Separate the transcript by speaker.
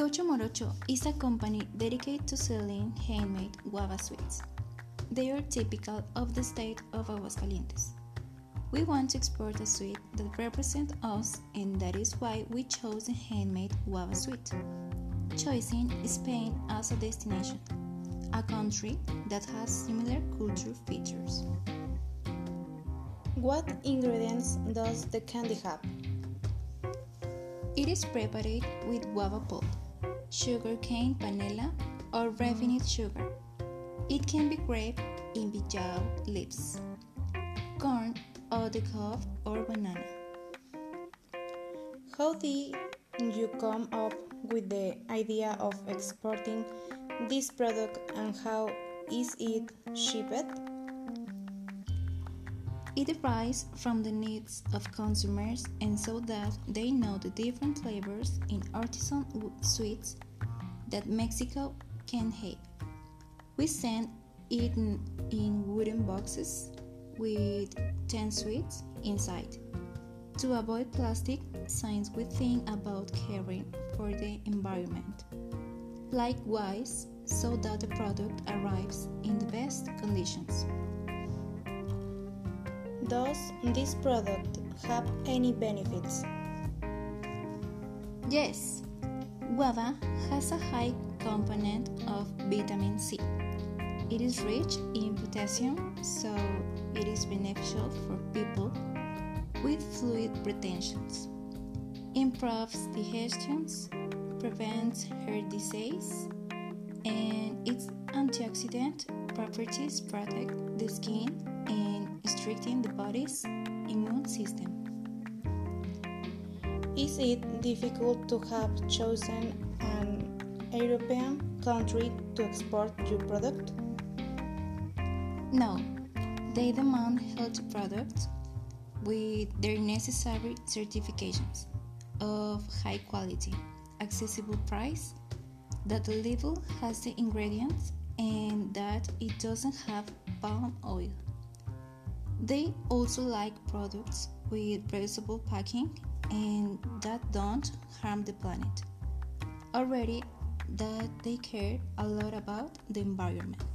Speaker 1: Tocho Morocho is a company dedicated to selling handmade guava sweets. They are typical of the state of Aguascalientes. We want to export a sweet that represents us, and that is why we chose a handmade guava sweet, choosing Spain as a destination, a country that has similar cultural features.
Speaker 2: What ingredients does the candy have?
Speaker 1: It is prepared with guava pulp sugarcane vanilla, or refined sugar. It can be grape in bijao leaves, corn, or the cob or banana.
Speaker 2: How did you come up with the idea of exporting this product and how is it shipped?
Speaker 1: It arises from the needs of consumers and so that they know the different flavors in artisan sweets that Mexico can have. We send it in wooden boxes with 10 sweets inside. To avoid plastic, since we think about caring for the environment. Likewise, so that the product arrives in the best conditions.
Speaker 2: Does this product have any benefits?
Speaker 1: Yes, guava has a high component of vitamin C. It is rich in potassium, so it is beneficial for people with fluid retentions. Improves digestions, prevents heart disease, and its antioxidant properties protect the skin restricting the body's immune system.
Speaker 2: Is it difficult to have chosen an European country to export your product?
Speaker 1: No, they demand healthy products with their necessary certifications of high quality, accessible price, that the label has the ingredients, and that it doesn't have palm oil. They also like products with reusable packing and that don't harm the planet. Already that they care a lot about the environment.